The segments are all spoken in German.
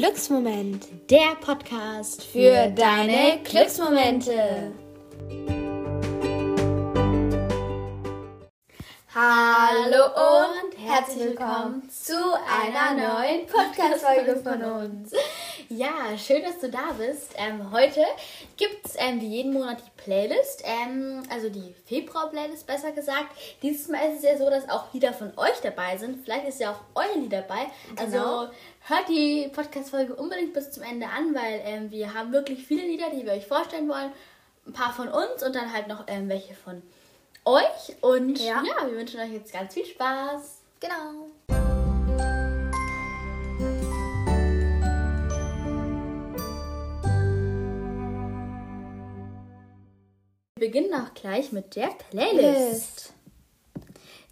Glücksmoment. Der Podcast für deine Glücksmomente. Hallo und herzlich willkommen zu einer neuen Podcast-Folge von uns. Ja, schön, dass du da bist. Ähm, heute gibt es ähm, wie jeden Monat die Playlist, ähm, also die Februar-Playlist besser gesagt. Dieses Mal ist es ja so, dass auch Lieder von euch dabei sind. Vielleicht ist ja auch euer Lied dabei. Also genau. hört die Podcast-Folge unbedingt bis zum Ende an, weil ähm, wir haben wirklich viele Lieder, die wir euch vorstellen wollen. Ein paar von uns und dann halt noch ähm, welche von euch. Und ja. ja, wir wünschen euch jetzt ganz viel Spaß. Genau. Wir beginnen auch gleich mit der Playlist.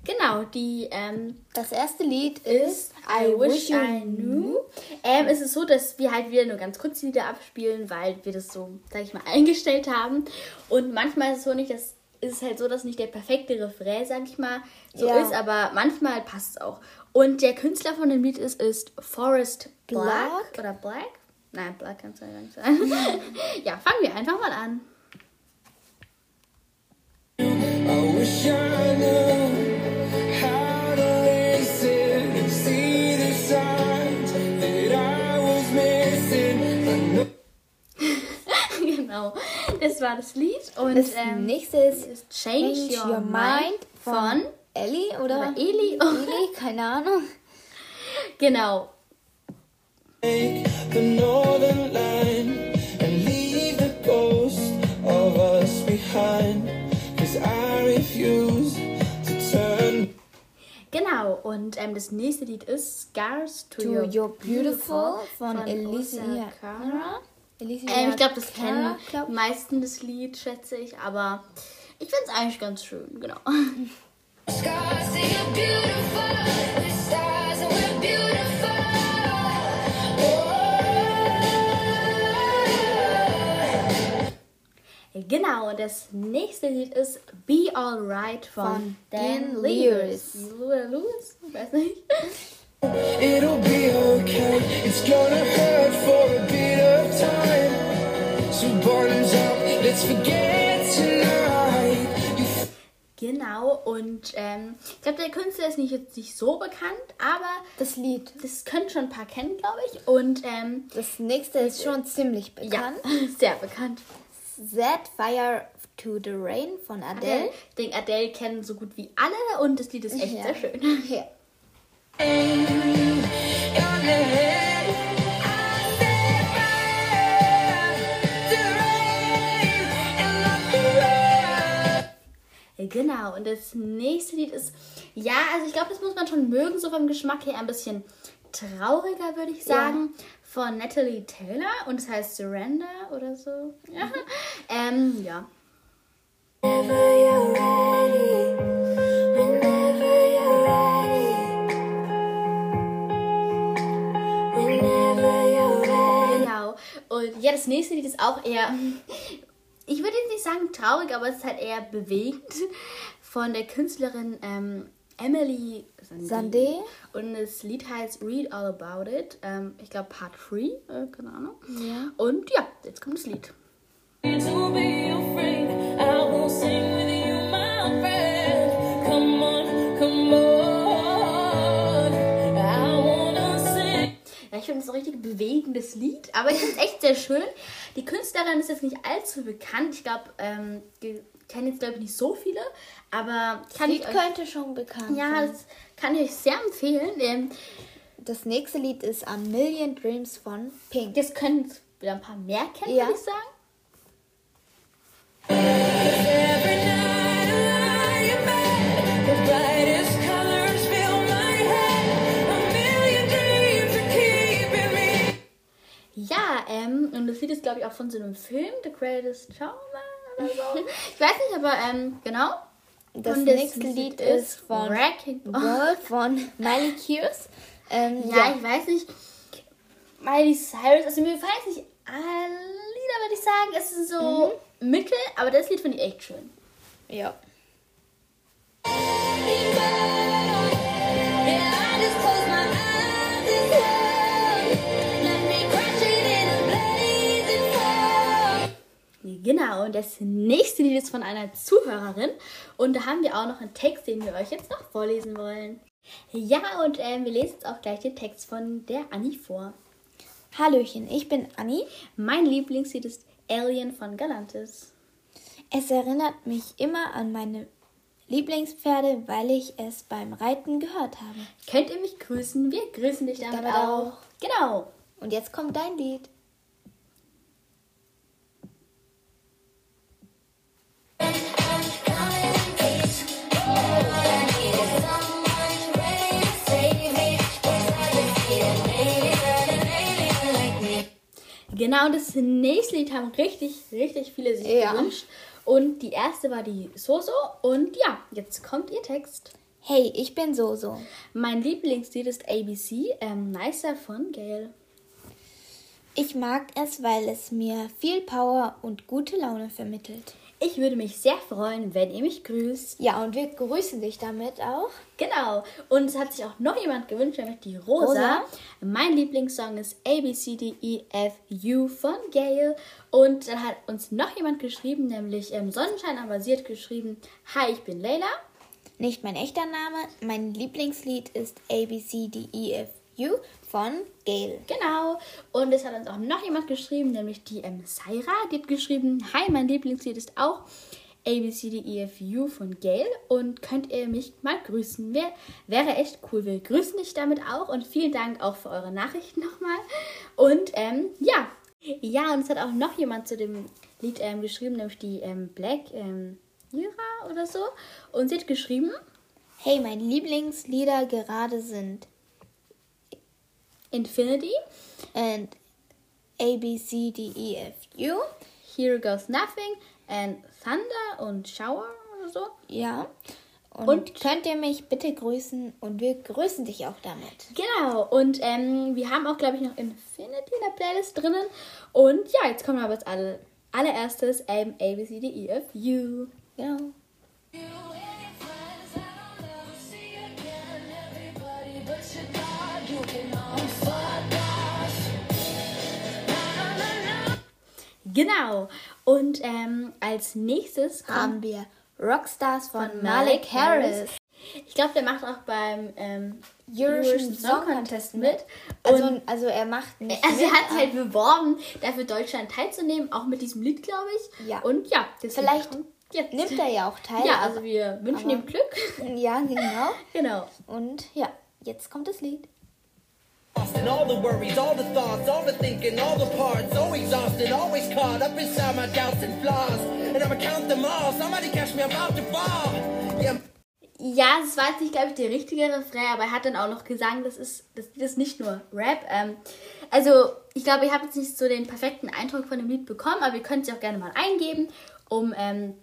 Genau, die. Ähm, das erste Lied ist I, I Wish I Knew. Ähm, es ist so, dass wir halt wieder nur ganz kurz Lieder abspielen, weil wir das so, sag ich mal, eingestellt haben. Und manchmal ist es so nicht, dass ist es halt so, dass nicht der perfekte Refrain, sag ich mal, so ja. ist, aber manchmal passt es auch. Und der Künstler von dem Lied ist, ist Forest Black, Black? oder Black? Nein, Black kann es ja gar nicht sein. ja, fangen wir einfach mal an. I wish I knew genau. Das war das Lied. Und das ähm, nächste ist Change, Change Your, Your Mind von Ellie oder, oder Eli. Eli, keine Ahnung. Genau. The und ähm, das nächste Lied ist Scars to, to Your, Your Beautiful, Beautiful von, von Alicia Cara. Ähm, ich glaube, das kennen die meisten das Lied, schätze ich, aber ich finde es eigentlich ganz schön, genau. Genau, und das nächste Lied ist Be Alright von, von Dan Lewis. Lewis? Ich weiß nicht. It'll be okay, it's gonna hurt for a bit of time. So bottoms up, let's forget tonight. Genau, und ähm, ich glaube, der Künstler ist nicht, jetzt nicht so bekannt, aber das Lied, das können schon ein paar kennen, glaube ich. Und ähm, das nächste ist schon ziemlich bekannt. Ja, sehr bekannt. Set Fire to the Rain von Adele. Adele. Ich denke, Adele kennen so gut wie alle und das Lied ist echt ja. sehr schön. Ja. Genau, und das nächste Lied ist, ja, also ich glaube, das muss man schon mögen, so vom Geschmack her ein bisschen trauriger, würde ich sagen, ja. Von Natalie Taylor und es heißt Surrender oder so. Ja. ähm, ja. Whenever you're ready, whenever you're ready. Genau. Und ja, das nächste Lied ist auch eher, ich würde jetzt nicht sagen traurig, aber es ist halt eher bewegend von der Künstlerin ähm, Emily Sandé. Und das Lied heißt Read All About It. Ähm, ich glaube Part 3, äh, keine Ahnung. Ja. Und ja, jetzt kommt das Lied. To be afraid, I won't sing with you, my friend. Come on, come on. ich finde es ein richtig bewegendes Lied, aber ich finde es echt sehr schön. Die Künstlerin ist jetzt nicht allzu bekannt. Ich glaube, ähm, die kennen jetzt, glaube ich, nicht so viele, aber kann Lied ich euch, könnte schon bekannt Ja, sein. das kann ich euch sehr empfehlen. Ähm, das nächste Lied ist A Million Dreams von Pink. Das können wieder ein paar mehr kennen, ja. würde ich sagen. Ja, ähm, und das Lied ist, glaube ich, auch von so einem Film, The Greatest Showman oder so. ich weiß nicht, aber ähm, genau. Das, und nächste das Lied ist von Wrecking World von Miley Cyrus. Ähm, ja, ja, ich weiß nicht. Miley Cyrus, also mir gefallen nicht alle Lieder, würde ich sagen. Es ist so mhm. mittel, aber das Lied finde ich echt schön. Ja. Und das nächste Lied ist von einer Zuhörerin. Und da haben wir auch noch einen Text, den wir euch jetzt noch vorlesen wollen. Ja, und ähm, wir lesen jetzt auch gleich den Text von der Annie vor. Hallöchen, ich bin Anni. Mein Lieblingslied ist Alien von Galantis. Es erinnert mich immer an meine Lieblingspferde, weil ich es beim Reiten gehört habe. Könnt ihr mich grüßen? Wir grüßen dich damit, Damit auch. auch. Genau. Und jetzt kommt dein Lied. Genau, und das nächste Lied haben richtig, richtig viele sich Ja. gewünscht. Und die erste war die Soso. Und ja, jetzt kommt ihr Text. Hey, ich bin Soso. Mein Lieblingslied ist ABC, ähm, Nicer von Gail. Ich mag es, weil es mir viel Power und gute Laune vermittelt. Ich würde mich sehr freuen, wenn ihr mich grüßt. Ja, und wir grüßen dich damit auch. Genau. Und es hat sich auch noch jemand gewünscht, nämlich die Rosa. Rosa. Mein Lieblingssong ist A, B, C, D, E, F, U von Gail. Und dann hat uns noch jemand geschrieben, nämlich ähm, Sonnenschein avasiert geschrieben. Hi, ich bin Leila. Nicht mein echter Name. Mein Lieblingslied ist A, B, C, D, E, F, U von Gail. Genau. Und es hat uns auch noch jemand geschrieben, nämlich die ähm, Saira. Die hat geschrieben, hi, mein Lieblingslied ist auch A, B, C, D, E, F, U von Gail. Und könnt ihr mich mal grüßen? Wär, wäre echt cool. Wir grüßen dich damit auch. Und vielen Dank auch für eure Nachrichten nochmal. Und ähm, ja. Ja, und es hat auch noch jemand zu dem Lied ähm, geschrieben, nämlich die ähm, Black ähm, oder so. Und sie hat geschrieben, Hey, meine Lieblingslieder gerade sind Infinity, and A, B, C, D, E, F, U. Here Goes Nothing and Thunder und Shower oder so. Ja. Und, Und- könnt ihr mich bitte grüßen und wir grüßen dich auch damit. Genau, und ähm, wir haben auch, glaube ich, noch Infinity in der Playlist drinnen. Und ja, jetzt kommen wir aber als alle, allererstes ähm, A, B, C, D, E, F, U. Genau. Genau, und ähm, als nächstes Haben wir Rockstars von, von Malik Harris. Ich glaube, der macht auch beim ähm, Eurovision Song Contest mit. Also, also er macht nicht also er hat sich halt beworben, dafür Deutschland teilzunehmen, auch mit diesem Lied, glaube ich. Ja. Und ja, das Vielleicht jetzt. nimmt er ja auch teil. Ja, also wir wünschen ihm Glück. ja, genau. genau. Und ja, jetzt kommt das Lied. And all the worries, all the thoughts, all the thinking, all the parts, so exhausted, always caught up inside my doubts and flaws. And I'ma count them all, somebody catch me, I'm about to fall. Yeah. Ja, es war jetzt nicht, glaube ich, der richtige Refrain, aber er hat dann auch noch gesagt, das ist, das ist nicht nur Rap. Ähm, also, ich glaube, ihr habt jetzt nicht so den perfekten Eindruck von dem Lied bekommen, aber ihr könnt es auch gerne mal eingeben, um ähm,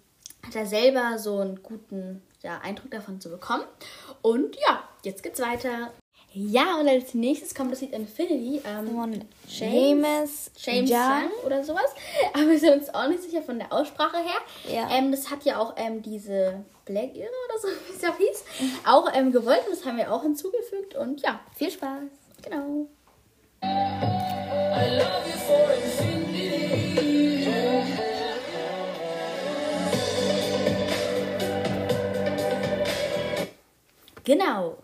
da selber so einen guten ja, Eindruck davon zu bekommen. Und ja, jetzt geht's weiter. Ja, und als nächstes kommt das Lied Infinity. Ähm, Von James, James, Young. Oder sowas. Aber wir sind uns auch nicht sicher von der Aussprache her. Ja. Ähm, das hat ja auch ähm, diese Black Era oder so, wie es ja auch hieß, auch ähm, gewollt. Und das haben wir auch hinzugefügt. Und ja, Viel Spaß. genau. Genau.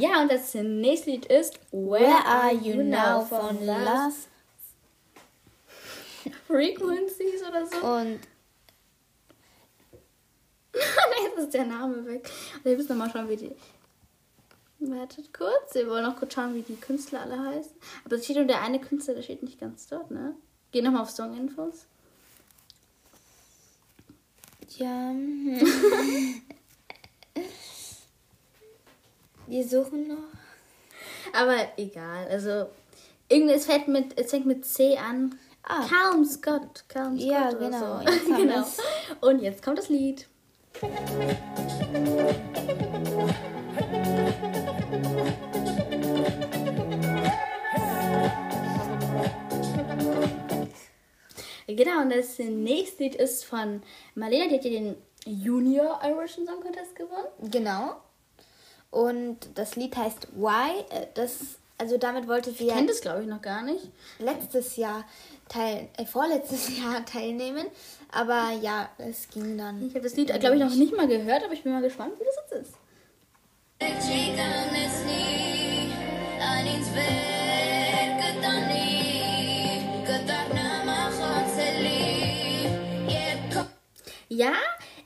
Ja, und das nächste Lied ist Where Are You Now von Last Frequencies oder so. und Nein, jetzt ist der Name weg. Wir müssen mal schauen, wie die. Wartet kurz. Wir wollen noch kurz schauen, wie die Künstler alle heißen. Aber es steht nur der eine Künstler, der steht nicht ganz dort, ne? Geh nochmal auf Song-Infos. ja. Wir suchen noch. Aber egal. Also, irgendes fällt mit, es fängt mit C an. Ah. Calm Scott. Calm Scott. Ja, genau. So. Jetzt genau. Und jetzt kommt das Lied. Genau, und das nächste Lied ist von Marlena, die hat ja den Junior Eurovision Song Contest gewonnen. Genau. Und das Lied heißt Why. Äh, Das also damit wollte sie Ich ja kenne das, glaube ich, noch gar nicht. letztes Jahr teil, äh, vorletztes Jahr teilnehmen. Aber ja, es ging dann. Ich habe das Lied, glaube ich, noch nicht mal gehört, aber ich bin mal gespannt, wie das jetzt ist. Ja,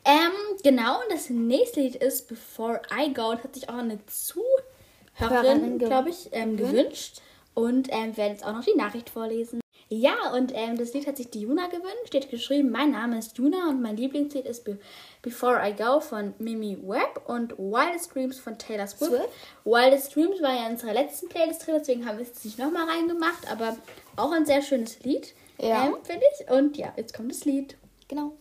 ähm, genau. Und das nächste Lied ist Before I Go und hat sich auch eine Zuhörerin, glaube ich, ähm, gewünscht. Und ähm, wir werden jetzt auch noch die Nachricht vorlesen. Ja, und ähm, das Lied hat sich die Juna gewünscht. Die hat geschrieben, mein Name ist Juna und mein Lieblingslied ist Be Before I Go von Mimi Webb und Wildest Dreams von Taylor Swift. Swift. Wildest Dreams war ja in unserer letzten Playlist drin, deswegen haben wir es jetzt nicht nochmal reingemacht, aber auch ein sehr schönes Lied, Ja. ähm, finde ich. Und ja, jetzt kommt das Lied. Genau.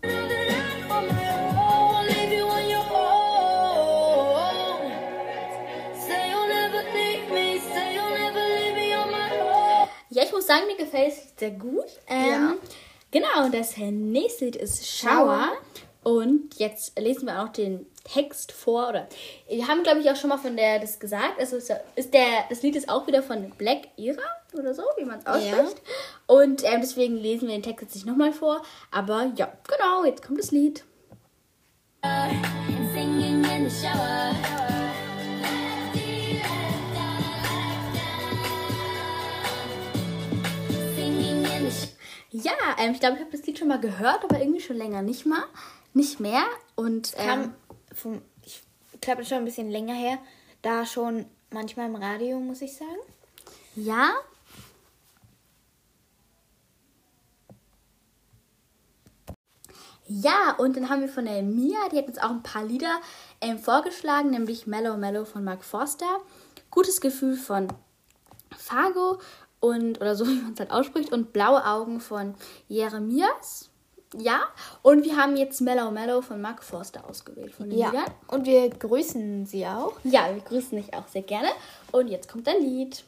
Muss sagen, mir gefällt es sehr gut. Ähm, Ja. Genau, das nächste Lied ist Shower. Und jetzt lesen wir auch den Text vor. Oder wir haben, glaube ich, auch schon mal von der das gesagt. Also ist, ist der, das Lied ist auch wieder von Black Era oder so, wie man es ausspricht. Und ähm, deswegen lesen wir den Text jetzt nicht nochmal vor. Aber ja, genau, jetzt kommt das Lied. Singing in the shower. Ja, ähm, ich glaube, ich habe das Lied schon mal gehört, aber irgendwie schon länger nicht mal. Nicht mehr. Und ähm, Kam vom, ich glaube, schon ein bisschen länger her. Da schon manchmal im Radio, muss ich sagen. Ja. Ja, und dann haben wir von der Mia, die hat uns auch ein paar Lieder ähm, vorgeschlagen, nämlich Mellow Mellow von Mark Forster, Gutes Gefühl von Fargo und, oder so wie man es halt ausspricht, und Blaue Augen von Jeremias. Ja, und wir haben jetzt Mellow Mellow von Mark Forster ausgewählt von den Ja. Liedern. Und wir grüßen sie auch. Ja, wir grüßen dich auch sehr gerne. Und jetzt kommt dein Lied.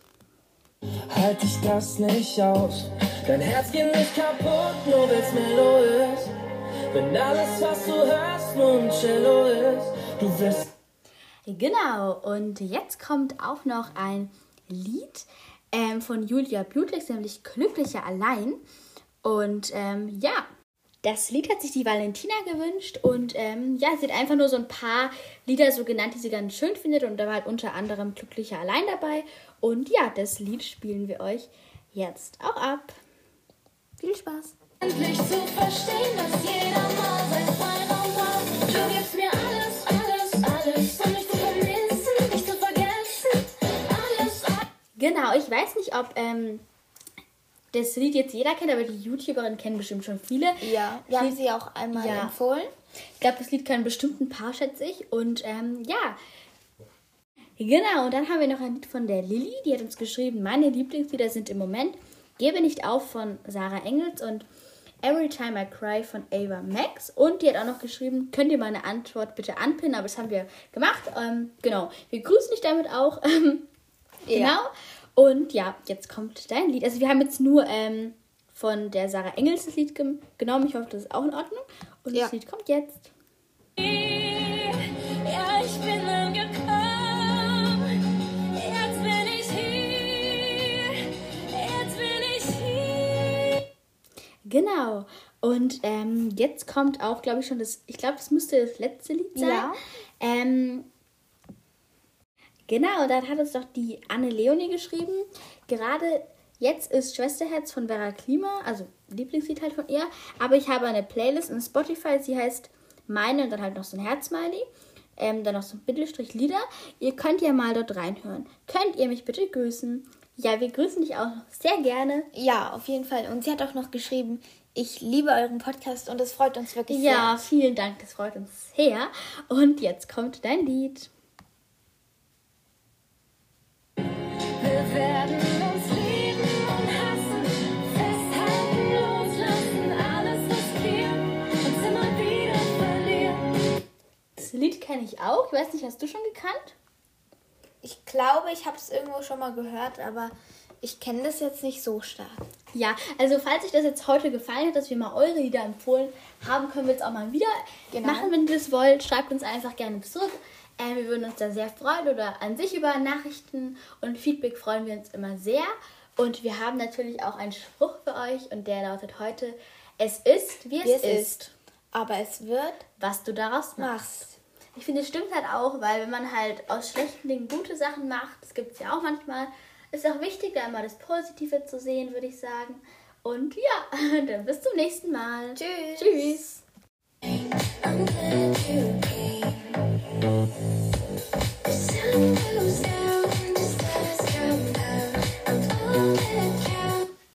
Halt ich das nicht aus. Dein Herz geht nicht kaputt, nur weil's mellow ist. Wenn alles, was du hörst, nur ein Cello ist. Du wirst Genau, und jetzt kommt auch noch ein Lied ähm, von Julia Butlex, nämlich Glücklicher allein. Und ähm, ja, das Lied hat sich die Valentina gewünscht und ähm, ja, sie hat einfach nur so ein paar Lieder so genannt, die sie ganz schön findet und da war halt unter anderem Glücklicher allein dabei. Und ja, das Lied spielen wir euch jetzt auch ab. Viel Spaß. Endlich zu verstehen, dass jeder mal sein Freiraum hat. Du gibst mir alles, alles, alles. Genau, ich weiß nicht, ob ähm, das Lied jetzt jeder kennt, aber die YouTuberinnen kennen bestimmt schon viele. Ja, wir haben sie auch einmal Ja. empfohlen. Ich glaube, das Lied kann bestimmt ein paar, schätze ich. Und ähm, ja. Genau, und dann haben wir noch ein Lied von der Lilly, die hat uns geschrieben, meine Lieblingslieder sind im Moment Gebe nicht auf von Sarah Engels und Every Time I Cry von Ava Max. Und die hat auch noch geschrieben, könnt ihr meine Antwort bitte anpinnen, aber das haben wir gemacht. Ähm, genau, wir grüßen dich damit auch. Ähm, Genau. Und ja, jetzt kommt dein Lied. Also wir haben jetzt nur ähm, von der Sarah Engels das Lied genommen. Ich hoffe, das ist auch in Ordnung. Und Ja. das Lied kommt jetzt. Ja, ich bin angekommen. Jetzt bin ich hier. Jetzt bin ich hier. Genau. Und ähm, jetzt kommt auch, glaube ich, schon das, ich glaube, das müsste das letzte Lied sein. Ja. Ähm, genau, dann hat uns doch die Anne Leonie geschrieben. Gerade jetzt ist Schwesterherz von Vera Klima, also Lieblingslied halt von ihr. Aber ich habe eine Playlist in Spotify, sie heißt Meine und dann halt noch so ein Herzsmiley. Ähm, dann noch so ein Bindestrich Lieder. Ihr könnt ja mal dort reinhören. Könnt ihr mich bitte grüßen? Ja, wir grüßen dich auch sehr gerne. Ja, auf jeden Fall. Und sie hat auch noch geschrieben, ich liebe euren Podcast und es freut uns wirklich Ja, vielen Dank, das freut uns sehr. Und jetzt kommt dein Lied. Das Lied kenne ich auch. Ich weiß nicht, hast du schon gekannt? Ich glaube, ich habe es irgendwo schon mal gehört, aber ich kenne das jetzt nicht so stark. Ja, also falls euch das jetzt heute gefallen hat, dass wir mal eure Lieder empfohlen haben, können wir jetzt auch mal wieder Genau. machen, wenn ihr das wollt. Schreibt uns einfach gerne zurück. Ähm, wir würden uns da sehr freuen oder an sich über Nachrichten und Feedback freuen wir uns immer sehr. Und wir haben natürlich auch einen Spruch für euch und der lautet heute, es ist, wie es, Wie es ist, ist. Aber es wird was du daraus machst. machst. Ich finde, es stimmt halt auch, weil wenn man halt aus schlechten Dingen gute Sachen macht, das gibt es ja auch manchmal, ist auch wichtig, da immer das Positive zu sehen, würde ich sagen. Und ja, dann bis zum nächsten Mal. Tschüss. Tschüss.